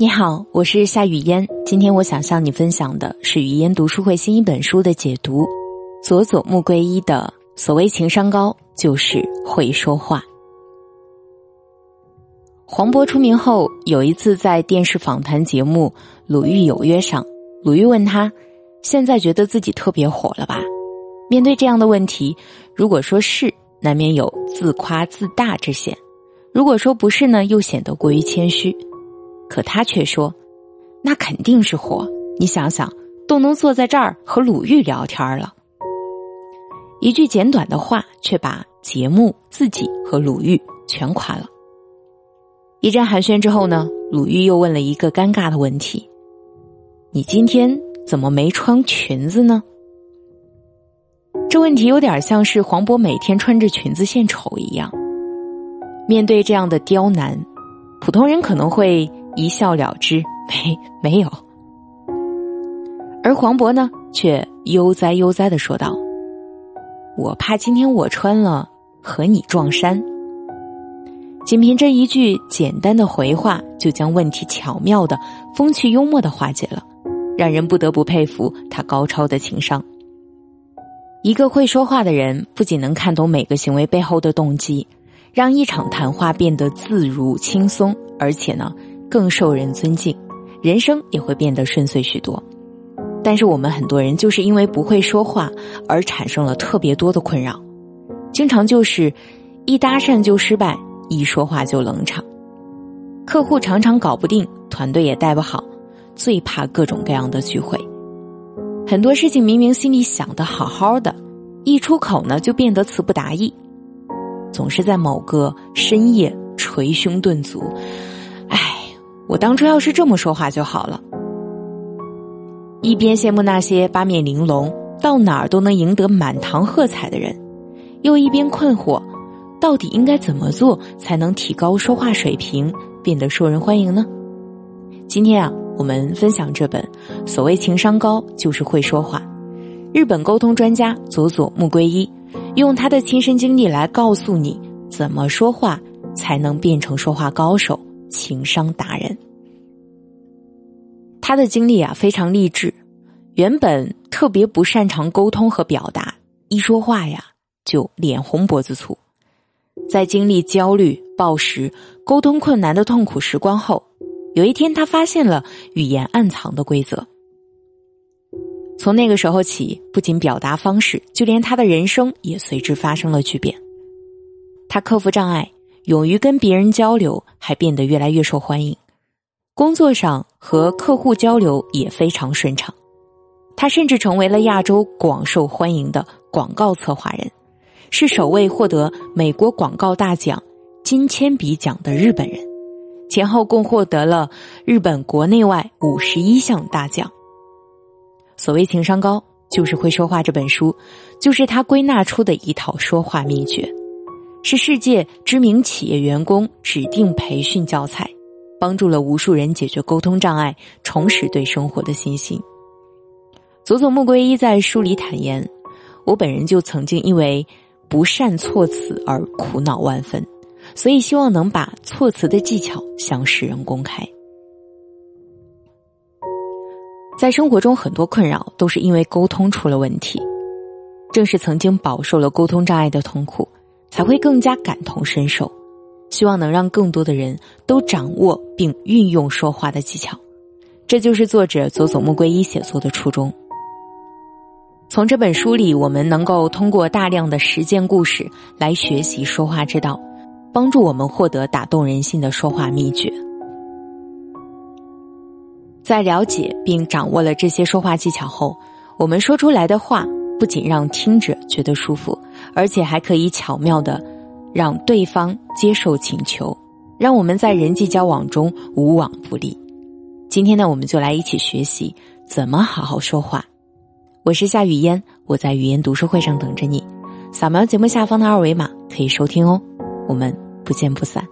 你好，我是夏雨嫣。今天我想向你分享的是语嫣读书会新一本书的解读，佐佐木圭一的《所谓情商高，就是会说话》。黄渤出名后，有一次在电视访谈节目《鲁豫有约》上，鲁豫问他：“现在觉得自己特别火了吧？”面对这样的问题，如果说是，难免有自夸自大之嫌；如果说不是呢，又显得过于谦虚。可他却说：“那肯定是火！你想想，都能坐在这儿和鲁豫聊天了。”一句简短的话，却把节目、自己和鲁豫全垮了。一阵寒暄之后呢，鲁豫又问了一个尴尬的问题：“你今天怎么没穿裙子呢？”这问题有点像是黄渤每天穿着裙子献丑一样。面对这样的刁难，普通人可能会。一笑了之，没没有。而黄渤呢，却悠哉悠哉的说道：“我怕今天我穿了和你撞衫。”仅凭这一句简单的回话，就将问题巧妙的、风趣幽默的化解了，让人不得不佩服他高超的情商。一个会说话的人，不仅能看懂每个行为背后的动机，让一场谈话变得自如轻松，而且呢。更受人尊敬，人生也会变得顺遂许多。但是我们很多人就是因为不会说话而产生了特别多的困扰，经常就是一搭讪就失败，一说话就冷场，客户常常搞不定，团队也带不好，最怕各种各样的聚会。很多事情明明心里想的好好的，一出口呢就变得词不达意，总是在某个深夜捶胸顿足。我当初要是这么说话就好了。一边羡慕那些八面玲珑、到哪儿都能赢得满堂喝彩的人，又一边困惑，到底应该怎么做才能提高说话水平，变得受人欢迎呢？今天啊，我们分享这本《所谓情商高，就是会说话》，日本沟通专家佐佐木圭一用他的亲身经历来告诉你，怎么说话才能变成说话高手。情商达人，他的经历啊非常励志。原本特别不擅长沟通和表达，一说话呀就脸红脖子粗。在经历焦虑、暴食、沟通困难的痛苦时光后，有一天他发现了语言暗藏的规则。从那个时候起，不仅表达方式，就连他的人生也随之发生了巨变。他克服障碍。勇于跟别人交流，还变得越来越受欢迎。工作上和客户交流也非常顺畅。他甚至成为了亚洲广受欢迎的广告策划人，是首位获得美国广告大奖金铅笔奖的日本人。前后共获得了日本国内外五十一项大奖。所谓情商高，就是会说话。这本书就是他归纳出的一套说话秘诀。是世界知名企业员工指定培训教材，帮助了无数人解决沟通障碍，重拾对生活的信心。佐佐木圭一在书里坦言：“我本人就曾经因为不善措辞而苦恼万分，所以希望能把措辞的技巧向世人公开。”在生活中，很多困扰都是因为沟通出了问题，正是曾经饱受了沟通障碍的痛苦。才会更加感同身受，希望能让更多的人都掌握并运用说话的技巧，这就是作者佐佐木圭一写作的初衷。从这本书里，我们能够通过大量的实践故事来学习说话之道，帮助我们获得打动人心的说话秘诀。在了解并掌握了这些说话技巧后，我们说出来的话不仅让听者觉得舒服。而且还可以巧妙的让对方接受请求，让我们在人际交往中无往不利。今天呢，我们就来一起学习怎么好好说话。我是夏雨嫣，我在语言读书会上等着你。扫描节目下方的二维码可以收听哦。我们不见不散。